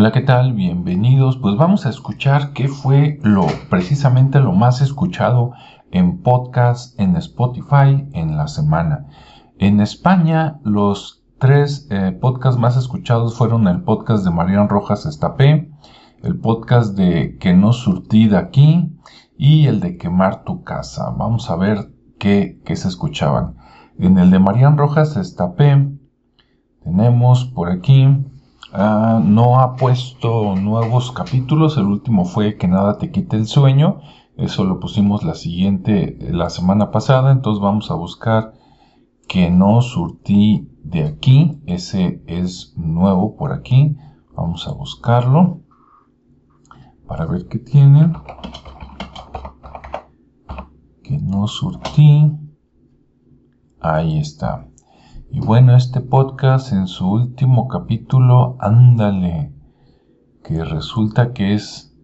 Hola, ¿qué tal? Bienvenidos. Pues vamos a escuchar qué fue lo precisamente lo más escuchado en podcast en Spotify en la semana. En España, los tres eh, podcasts más escuchados fueron el podcast de Marian Rojas Estapé, el podcast de Que no surtí de aquí y el de Quemar tu casa. Vamos a ver qué, qué se escuchaban. En el de Marian Rojas Estapé tenemos por aquí Ah, no ha puesto nuevos capítulos. El último fue Que nada te quite el sueño. Eso lo pusimos la siguiente, la semana pasada. Entonces vamos a buscar que no surtí de aquí. Ese es nuevo por aquí. Vamos a buscarlo para ver qué tiene. Que no surtí. Ahí está. Y bueno, este podcast en su último capítulo, ándale, que resulta que es,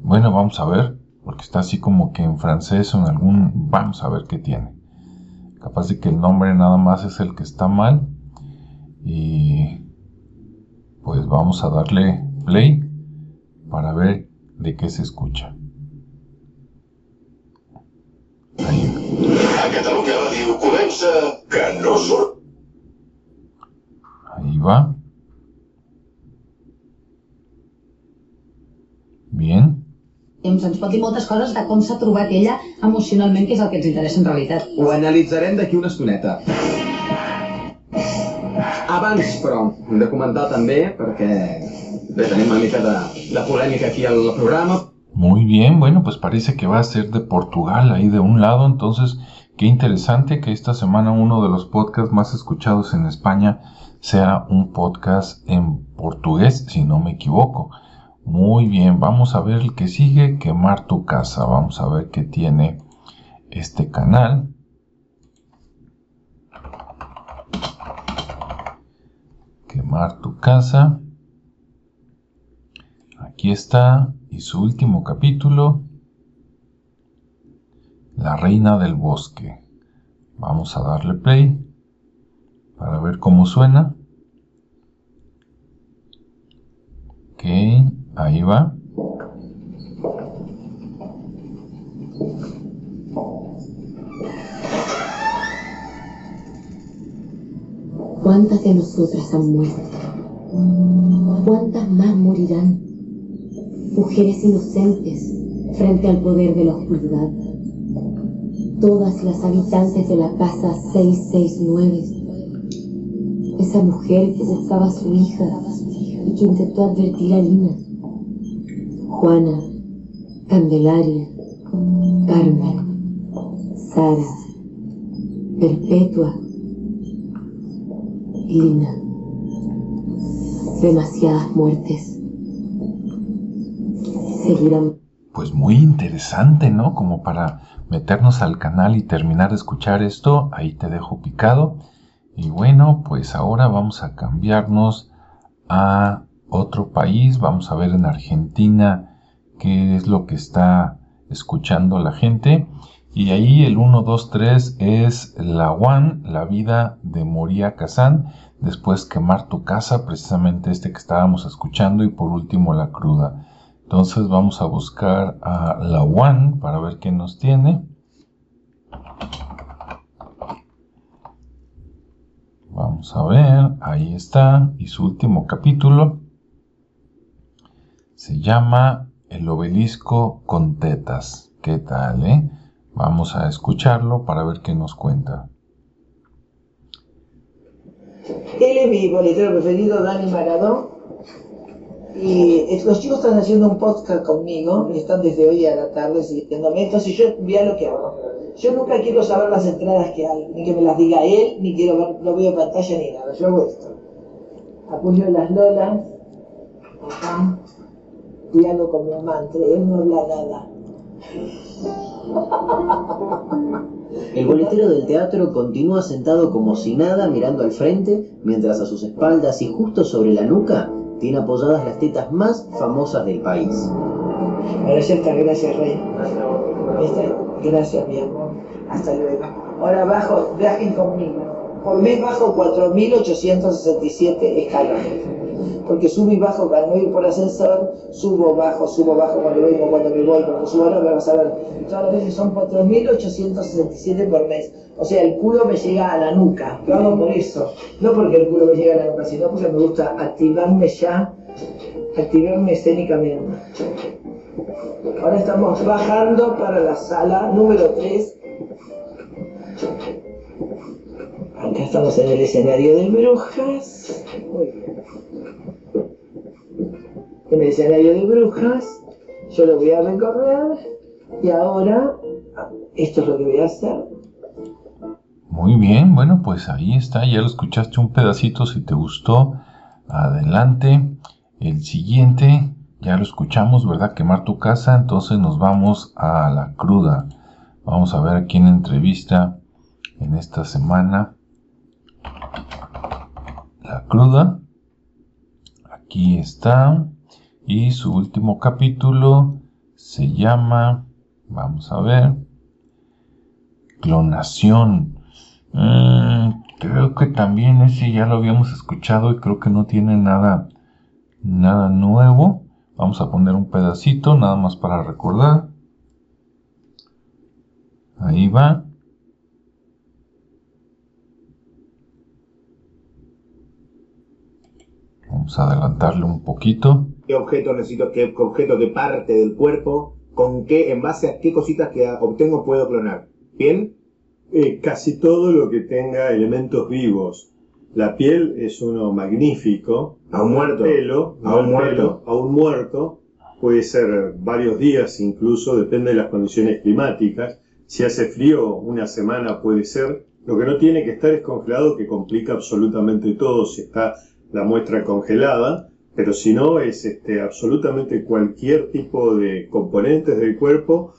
bueno, vamos a ver, porque está así como que en francés o en algún, vamos a ver qué tiene. Capaz de que el nombre nada más es el que está mal. Y pues vamos a darle play para ver de qué se escucha. Ahí va. Bien. Doncs ens pot dir moltes coses de com s'ha trobat ella emocionalment, que és el que ens interessa en realitat. Ho analitzarem d'aquí una estoneta. Abans, però, hem de comentar també, perquè bé, tenim una mica de, de polèmica aquí al programa. Muy bien, bueno, pues parece que va a ser de Portugal ahí de un lado, entonces Qué interesante que esta semana uno de los podcasts más escuchados en España sea un podcast en portugués, si no me equivoco. Muy bien, vamos a ver el que sigue, quemar tu casa. Vamos a ver qué tiene este canal. Quemar tu casa. Aquí está. Y su último capítulo. La reina del bosque. Vamos a darle play para ver cómo suena. Ok, ahí va. ¿Cuántas de nosotras han muerto? ¿Cuántas más morirán? Mujeres inocentes frente al poder de la oscuridad todas las habitantes de la casa 669. Esa mujer que buscaba a su hija y que intentó advertir a Lina. Juana, Candelaria, Carmen, Sara, Perpetua, Lina. Demasiadas muertes. Seguirán. Pues muy interesante, ¿no? Como para meternos al canal y terminar de escuchar esto, ahí te dejo picado. Y bueno, pues ahora vamos a cambiarnos a otro país. Vamos a ver en Argentina qué es lo que está escuchando la gente. Y ahí el 1, 2, 3 es la One, la vida de Moria Kazan. Después quemar tu casa, precisamente este que estábamos escuchando. Y por último la cruda. Entonces vamos a buscar a la One para ver qué nos tiene. Vamos a ver, ahí está. Y su último capítulo se llama El obelisco con tetas. ¿Qué tal, eh? Vamos a escucharlo para ver qué nos cuenta. Él es mi preferido, Dani Maradón. Y los chicos están haciendo un podcast conmigo, están desde hoy a la tarde siguiéndome, entonces yo vea lo que hago. Yo nunca quiero saber las entradas que hay, ni que me las diga él, ni quiero ver, no veo pantalla ni nada, yo hago esto. Apoyo las lolas, acá, hago como un mantra, él no habla nada. El boletero del teatro continúa sentado como si nada mirando al frente, mientras a sus espaldas y justo sobre la nuca tiene apoyadas las tetas más famosas del país. Está, gracias Rey. Gracias mi amor. Hasta luego. Ahora bajo, viajen conmigo. Por mes bajo 4.867 escalones. Porque subo y bajo cuando no ir por ascensor, subo, bajo, subo, bajo cuando vengo, cuando me voy, cuando subo ahora me vas a ver, todas las veces son 4.867 por mes. O sea, el culo me llega a la nuca, lo hago por eso, no porque el culo me llega a la nuca, sino porque me gusta activarme ya, activarme escénicamente. Ahora estamos bajando para la sala número 3. Acá estamos en el escenario de brujas. En el escenario de brujas, yo lo voy a recorrer. Y ahora, esto es lo que voy a hacer. Muy bien, bueno, pues ahí está, ya lo escuchaste un pedacito, si te gustó, adelante. El siguiente, ya lo escuchamos, ¿verdad? Quemar tu casa, entonces nos vamos a la cruda. Vamos a ver a quién entrevista en esta semana. La cruda. Aquí está. Y su último capítulo se llama, vamos a ver, clonación. Mm, creo que también ese ya lo habíamos escuchado y creo que no tiene nada, nada nuevo. Vamos a poner un pedacito nada más para recordar. Ahí va. Vamos a adelantarle un poquito. ¿Qué objeto necesito? ¿Qué objeto de parte del cuerpo? ¿Con qué, en base a qué cositas que obtengo puedo clonar? ¿Piel? Eh, casi todo lo que tenga elementos vivos. La piel es uno magnífico. A un muerto. Pelo, A un el muerto. pelo, a un muerto. Puede ser varios días incluso, depende de las condiciones climáticas. Si hace frío, una semana puede ser. Lo que no tiene que estar es congelado, que complica absolutamente todo si está la muestra congelada. Pero si no, es este, absolutamente cualquier tipo de componentes del cuerpo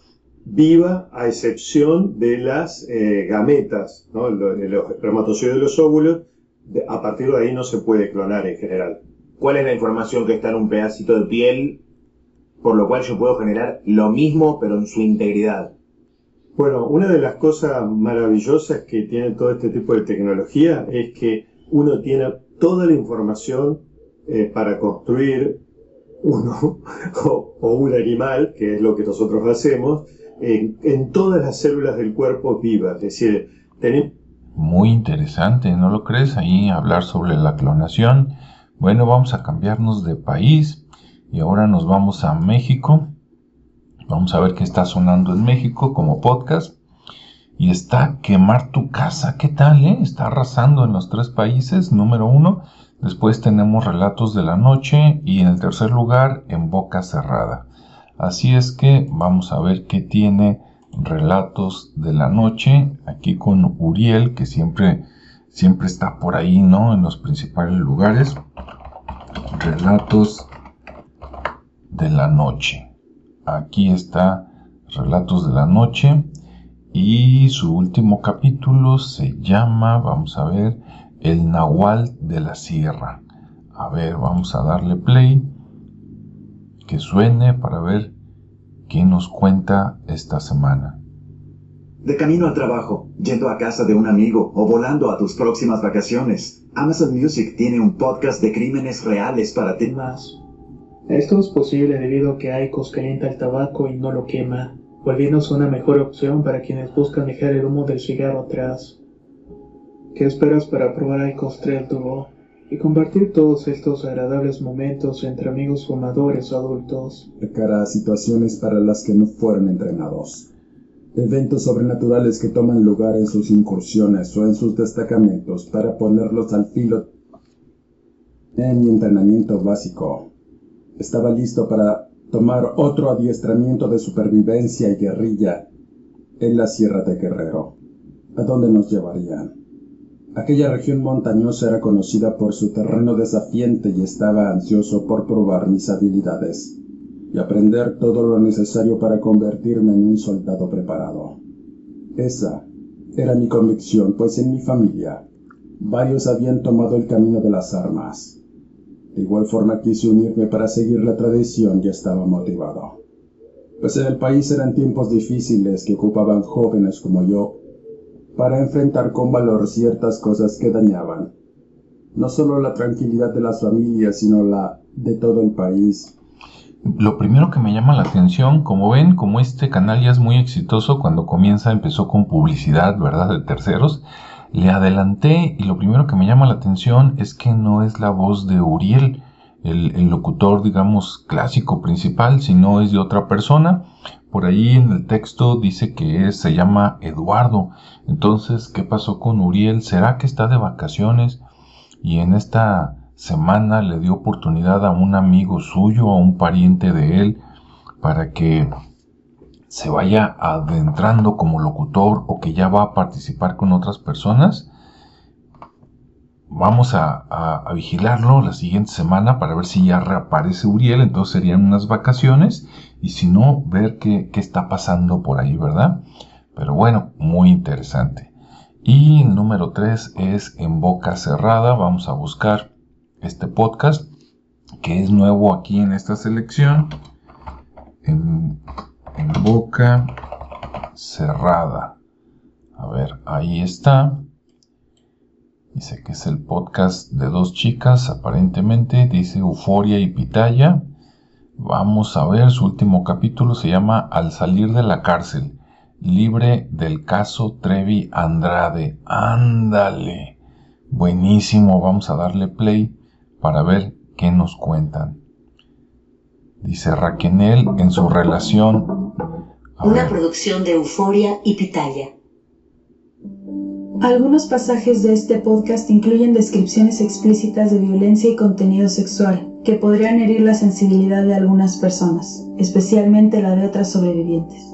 viva a excepción de las eh, gametas, ¿no? Lo- de los espermatozoides de los óvulos. A partir de ahí no se puede clonar en general. ¿Cuál es la información que está en un pedacito de piel por lo cual yo puedo generar lo mismo pero en su integridad? Bueno, una de las cosas maravillosas que tiene todo este tipo de tecnología es que uno tiene toda la información eh, para construir uno o, un animal, que es lo que nosotros hacemos, en, en todas las células del cuerpo vivas. Es decir, tenemos Muy interesante, ¿no lo crees? Ahí hablar sobre la clonación. Bueno, vamos a cambiarnos de país y ahora nos vamos a México. Vamos a ver qué está sonando en México como podcast. Y está Quemar tu casa. ¿Qué tal, eh? Está arrasando en los tres países, número uno. Después tenemos Relatos de la Noche y en el tercer lugar, En Boca Cerrada. Así es que vamos a ver qué tiene Relatos de la Noche aquí con Uriel, que siempre, siempre está por ahí, ¿no? En los principales lugares. Relatos de la Noche. Aquí está Relatos de la Noche. Y su último capítulo se llama, vamos a ver, El Nahual de la Sierra. A ver, vamos a darle play. Que suene para ver qué nos cuenta esta semana. De camino al trabajo, yendo a casa de un amigo o volando a tus próximas vacaciones, Amazon Music tiene un podcast de crímenes reales para ti. más. Esto es posible debido a que Aicos calienta el tabaco y no lo quema, volviéndose una mejor opción para quienes buscan dejar el humo del cigarro atrás. ¿Qué esperas para probar Aicos Trail Duo y compartir todos estos agradables momentos entre amigos fumadores adultos? de cara a situaciones para las que no fueron entrenados. Eventos sobrenaturales que toman lugar en sus incursiones o en sus destacamentos para ponerlos al filo. En mi entrenamiento básico, estaba listo para tomar otro adiestramiento de supervivencia y guerrilla en la Sierra de Guerrero. ¿A dónde nos llevarían? Aquella región montañosa era conocida por su terreno desafiante y estaba ansioso por probar mis habilidades y aprender todo lo necesario para convertirme en un soldado preparado. Esa era mi convicción, pues en mi familia varios habían tomado el camino de las armas. De igual forma quise unirme para seguir la tradición y estaba motivado. Pues en el país eran tiempos difíciles que ocupaban jóvenes como yo para enfrentar con valor ciertas cosas que dañaban no solo la tranquilidad de las familias, sino la de todo el país. Lo primero que me llama la atención, como ven, como este canal ya es muy exitoso, cuando comienza empezó con publicidad, ¿verdad?, de terceros, le adelanté y lo primero que me llama la atención es que no es la voz de Uriel, el, locutor, digamos, clásico principal, sino es de otra persona. Por ahí en el texto dice que se llama Eduardo. Entonces, ¿qué pasó con Uriel? ¿Será que está de vacaciones? Y en esta semana le dio oportunidad a un amigo suyo, a un pariente de él, para que se vaya adentrando como locutor o que ya va a participar con otras personas. Vamos a, vigilarlo la siguiente semana para ver si ya reaparece Uriel, entonces serían unas vacaciones y si no, ver qué, qué está pasando por ahí, ¿verdad? Pero bueno, muy interesante. Y número 3 es en boca cerrada. Vamos a buscar este podcast que es nuevo aquí en esta selección. Boca cerrada. A ver, ahí está. Dice que es el podcast de dos chicas, aparentemente. Dice Euforia y Pitaya. Vamos a ver, su último capítulo se llama Al salir de la cárcel, libre del caso Trevi Andrade. Ándale. Buenísimo, vamos a darle play para ver qué nos cuentan. Dice Raquel en su relación. Una producción de Euforia y Pitaya. Algunos pasajes de este podcast incluyen descripciones explícitas de violencia y contenido sexual que podrían herir la sensibilidad de algunas personas, especialmente la de otras sobrevivientes.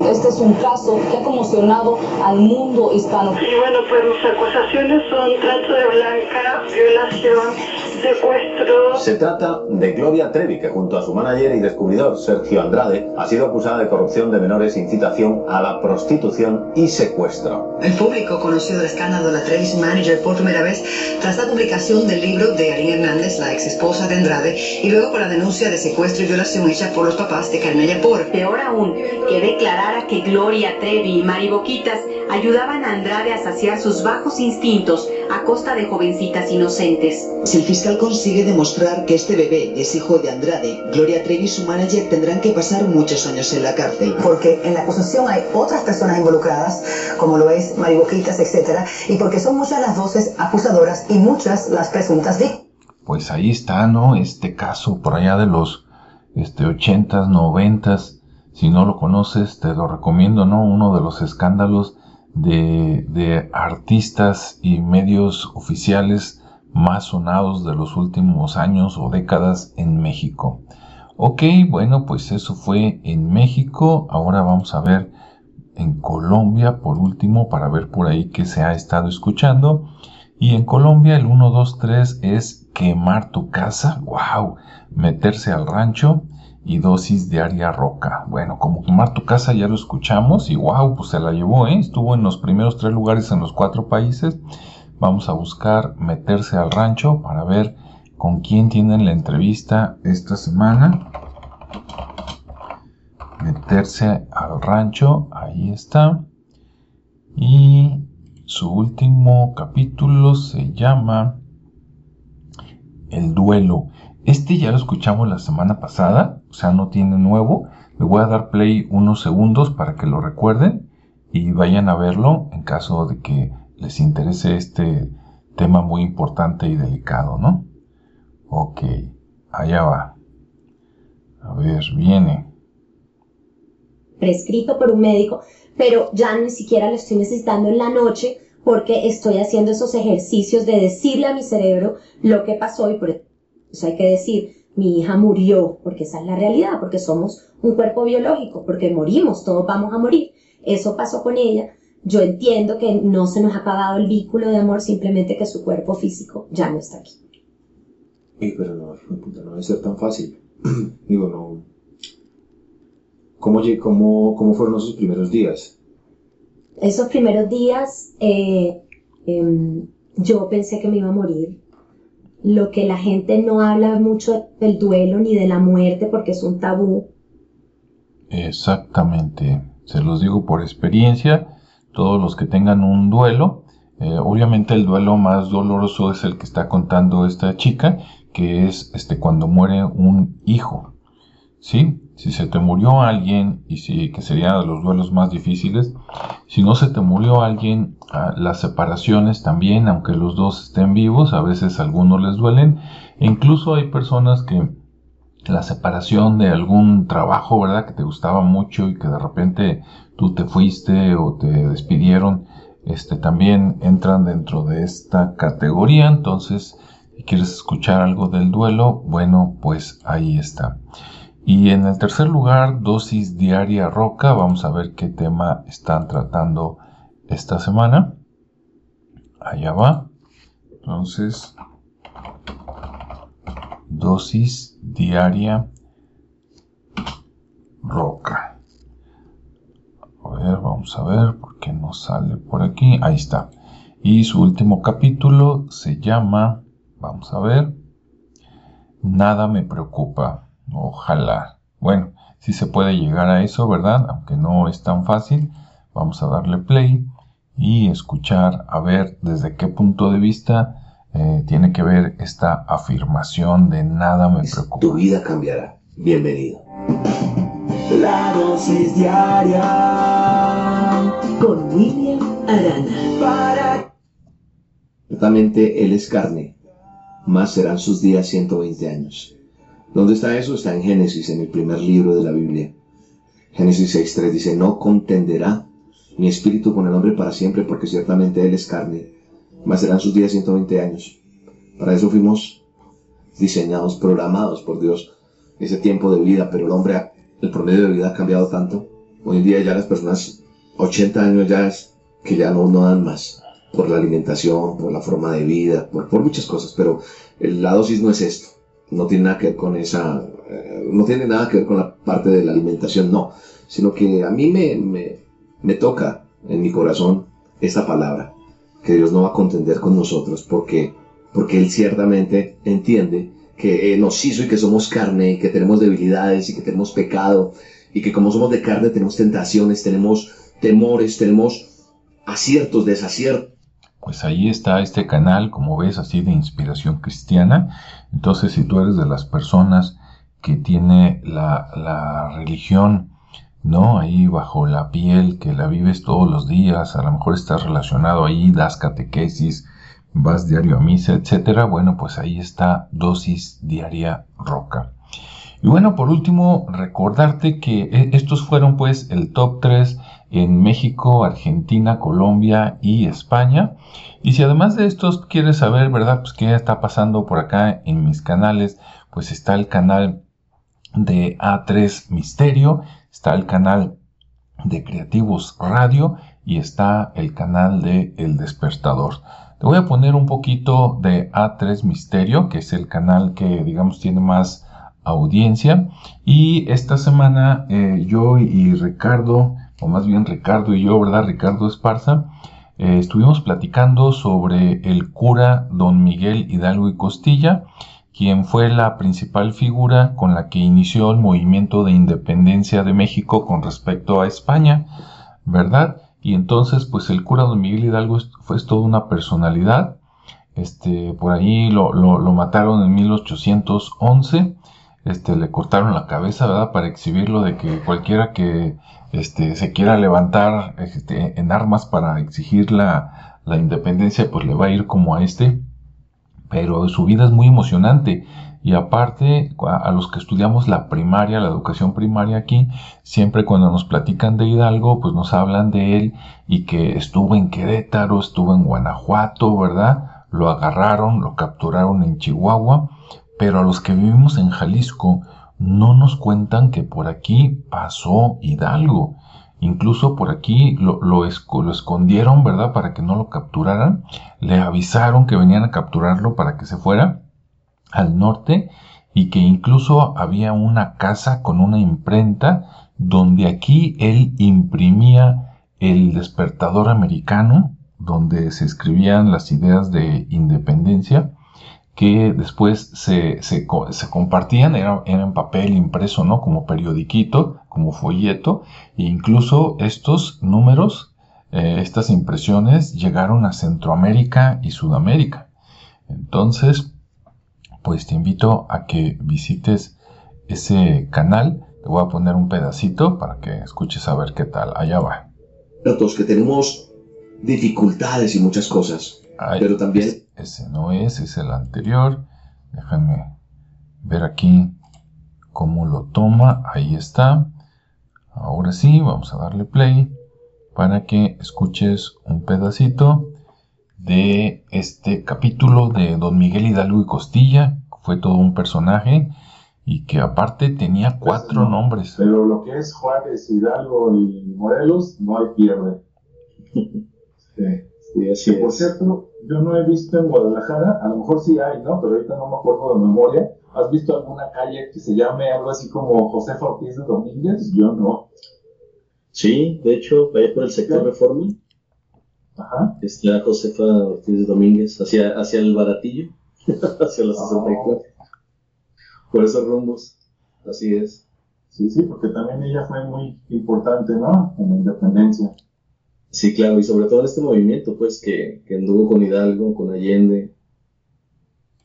Este es un caso que ha conmocionado al mundo hispano. Y bueno, pues mis acusaciones son trato de blanca, violación, secuestro. Se trata de Gloria Trevi, que junto a su manager y descubridor Sergio Andrade ha sido acusada de corrupción de menores, incitación a la prostitución y secuestro. El público conoció el escándalo de la Trevi's Manager por primera vez tras la publicación del libro de Aline Hernández, la ex esposa de Andrade, y luego por la denuncia de secuestro y violación hecha por los papás de Carmen Yapor. Peor aún, que declarara que Gloria Trevi y Mari Boquitas ayudaban a Andrade a saciar sus bajos instintos a costa de jovencitas inocentes. Si el fiscal consigue demostrar que este bebé es hijo de Andrade, Gloria Trevi y su manager tendrán que pasar muchos años en la cárcel. Porque en la acusación hay otras personas involucradas, como lo es Mari Boquitas, etc. Y porque son muchas las voces acusadoras y muchas las presuntas víctimas. Pues ahí está, ¿no? Este caso por allá de los este, 80s, 90s. Si no lo conoces, te lo recomiendo, ¿no? Uno de los escándalos de, de artistas y medios oficiales más sonados de los últimos años o décadas en México. Ok, bueno, pues eso fue en México. Ahora vamos a ver en Colombia por último para ver por ahí que se ha estado escuchando. Y en Colombia el 1, 2, 3 es quemar tu casa. ¡Wow! Meterse al rancho y dosis diaria roca. Bueno, como quemar tu casa ya lo escuchamos y wow, pues se la llevó, ¿eh? estuvo en los primeros tres lugares en los cuatro países. Vamos a buscar meterse al rancho para ver con quién tienen la entrevista esta semana. Meterse al rancho, ahí está. Y su último capítulo se llama El duelo. Este ya lo escuchamos la semana pasada, o sea, no tiene nuevo. Le voy a dar play unos segundos para que lo recuerden y vayan a verlo en caso de que les interese este tema muy importante y delicado, ¿no? Ok, allá va. A ver, viene. Prescrito por un médico, pero ya ni siquiera lo estoy necesitando en la noche porque estoy haciendo esos ejercicios de decirle a mi cerebro lo que pasó y por eso hay que decir, mi hija murió, porque esa es la realidad, porque somos un cuerpo biológico, porque morimos, todos vamos a morir. Eso pasó con ella. Yo entiendo que no se nos ha acabado el vínculo de amor, simplemente que su cuerpo físico ya no está aquí. pero no, puta, no debe ser tan fácil. Digo, no. ¿Cómo, cómo, ¿Cómo fueron esos primeros días? Esos primeros días, eh, em, yo pensé que me iba a morir lo que la gente no habla mucho del duelo ni de la muerte porque es un tabú. Exactamente, se los digo por experiencia, todos los que tengan un duelo, Eh, obviamente el duelo más doloroso es el que está contando esta chica, que es este cuando muere un hijo. ¿Sí? Si se te murió alguien, y si que serían los duelos más difíciles, si no se te murió alguien, ah, las separaciones también, aunque los dos estén vivos, a veces algunos les duelen. E incluso hay personas que la separación de algún trabajo, ¿verdad? Que te gustaba mucho y que de repente tú te fuiste o te despidieron, este también entran dentro de esta categoría. Entonces, si quieres escuchar algo del duelo, bueno, pues ahí está. Y en el tercer lugar, dosis diaria roca. Vamos a ver qué tema están tratando esta semana. Allá va. Entonces, dosis diaria roca. A ver, vamos a ver por qué no sale por aquí. Ahí está. Y su último capítulo se llama, vamos a ver, Nada me preocupa. Ojalá. Bueno, si se puede llegar a eso, ¿verdad? Aunque no es tan fácil. Vamos a darle play y escuchar a ver desde qué punto de vista eh, tiene que ver esta afirmación de nada me preocupa. Tu vida cambiará. Bienvenido. La dosis diaria con William Arana. Para... Ciertamente Él es carne, más serán sus días 120 años. ¿Dónde está eso? Está en Génesis, en el primer libro de la Biblia. Génesis 6.3 dice, no contenderá mi espíritu con el hombre para siempre, porque ciertamente Él es carne, más serán sus días 120 años. Para eso fuimos diseñados, programados por Dios, ese tiempo de vida, pero el hombre, el promedio de vida ha cambiado tanto. Hoy en día ya las personas, 80 años ya es que ya no, no dan más, por la alimentación, por la forma de vida, por, por muchas cosas, pero la dosis no es esto, no tiene nada que ver con esa, eh, no tiene nada que ver con la parte de la alimentación, no, sino que a mí me, me, me toca en mi corazón esta palabra que Dios no va a contender con nosotros porque, porque Él ciertamente entiende que eh, nos hizo y que somos carne y que tenemos debilidades y que tenemos pecado y que como somos de carne tenemos tentaciones, tenemos temores, tenemos aciertos, desaciertos. Pues ahí está este canal, como ves, así de inspiración cristiana. Entonces, si tú eres de las personas que tiene la, la religión ¿no? Ahí bajo la piel, que la vives todos los días, a lo mejor estás relacionado ahí, das catequesis, vas diario a misa, etcétera. Bueno, pues ahí está dosis diaria roca. Y bueno, por último, recordarte que e, estos fueron pues el top 3 en México, Argentina, Colombia y España. Y si además de estos quieres saber, ¿verdad? Pues qué está pasando por acá en mis canales, pues está el canal de A3 Misterio, está el canal de Creativos Radio y está el canal de El Despertador. Te voy a poner un poquito de A3 Misterio, que es el canal que digamos tiene más audiencia. Y esta semana eh, yo y Ricardo, o más bien Ricardo y yo, ¿verdad? Ricardo Esparza, eh, estuvimos platicando sobre el cura don Miguel Hidalgo y Costilla quien fue la principal figura con la que inició el movimiento de independencia de México con respecto a España, ¿verdad? Y entonces, pues el cura don Miguel Hidalgo fue toda una personalidad. Este, por ahí lo, lo, mataron en 1811. Este, le cortaron la cabeza, ¿verdad? Para exhibirlo de que cualquiera que este, se quiera levantar este, en armas para exigir la, la independencia, pues le va a ir como a este pero su vida es muy emocionante. Y aparte, a los que estudiamos la primaria, la educación primaria aquí, siempre cuando nos platican de Hidalgo, pues nos hablan de él y que estuvo en Querétaro, estuvo en Guanajuato, ¿verdad? Lo agarraron, lo capturaron en Chihuahua, pero a los que vivimos en Jalisco no nos cuentan que por aquí pasó Hidalgo. Incluso por aquí lo, escondieron, ¿verdad? Para que no lo capturaran. Le avisaron que venían a capturarlo para que se fuera al norte y que incluso había una casa con una imprenta donde aquí él imprimía el despertador americano, donde se escribían las ideas de independencia que después se, se, compartían, era, en papel impreso, ¿no? Como periodiquito, como folleto, e incluso estos números eh, estas impresiones llegaron a Centroamérica y Sudamérica. Entonces, pues te invito a que visites ese canal. Te voy a poner un pedacito para que escuches a ver qué tal. Allá va. Datos que tenemos dificultades y muchas cosas. Pero también... Ese no es, es el anterior. Déjame ver aquí cómo lo toma. Ahí está. Ahora sí, vamos a darle play para que escuches un pedacito de este capítulo de Don Miguel Hidalgo y Costilla. Fue todo un personaje y que aparte tenía cuatro nombres. Pero lo que es Juárez, Hidalgo y Morelos, no hay pierde. Sí, sí, por cierto, yo no he visto en Guadalajara, a lo mejor sí hay, ¿no? Pero ahorita no me acuerdo de memoria. ¿Has visto alguna calle que se llame algo así como José Ortiz de Domínguez? Yo no. Sí, de hecho, vaya por el sector Reforma. Ajá. Está Josefa Ortiz de Domínguez hacia, hacia el Baratillo, hacia los 64. Por esos rumbos, así es. Sí, sí, porque también ella fue muy importante, ¿no? En la independencia. Sí, claro, y sobre todo en este movimiento, pues, que, que anduvo con Hidalgo, con Allende.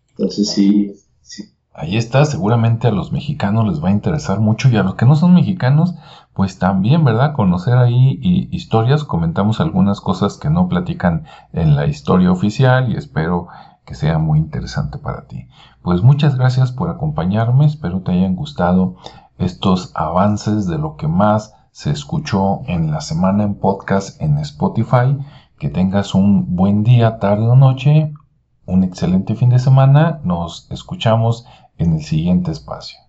Entonces sí, sí, Ahí está, seguramente a los mexicanos les va a interesar mucho y a los que no son mexicanos, pues también, ¿verdad? Conocer ahí historias, comentamos algunas cosas que no platican en la historia oficial y espero que sea muy interesante para ti. Pues muchas gracias por acompañarme, espero te hayan gustado estos avances de lo que más se escuchó en la semana en podcast en Spotify. Que tengas un buen día, tarde o noche, un excelente fin de semana. Nos escuchamos en el siguiente espacio.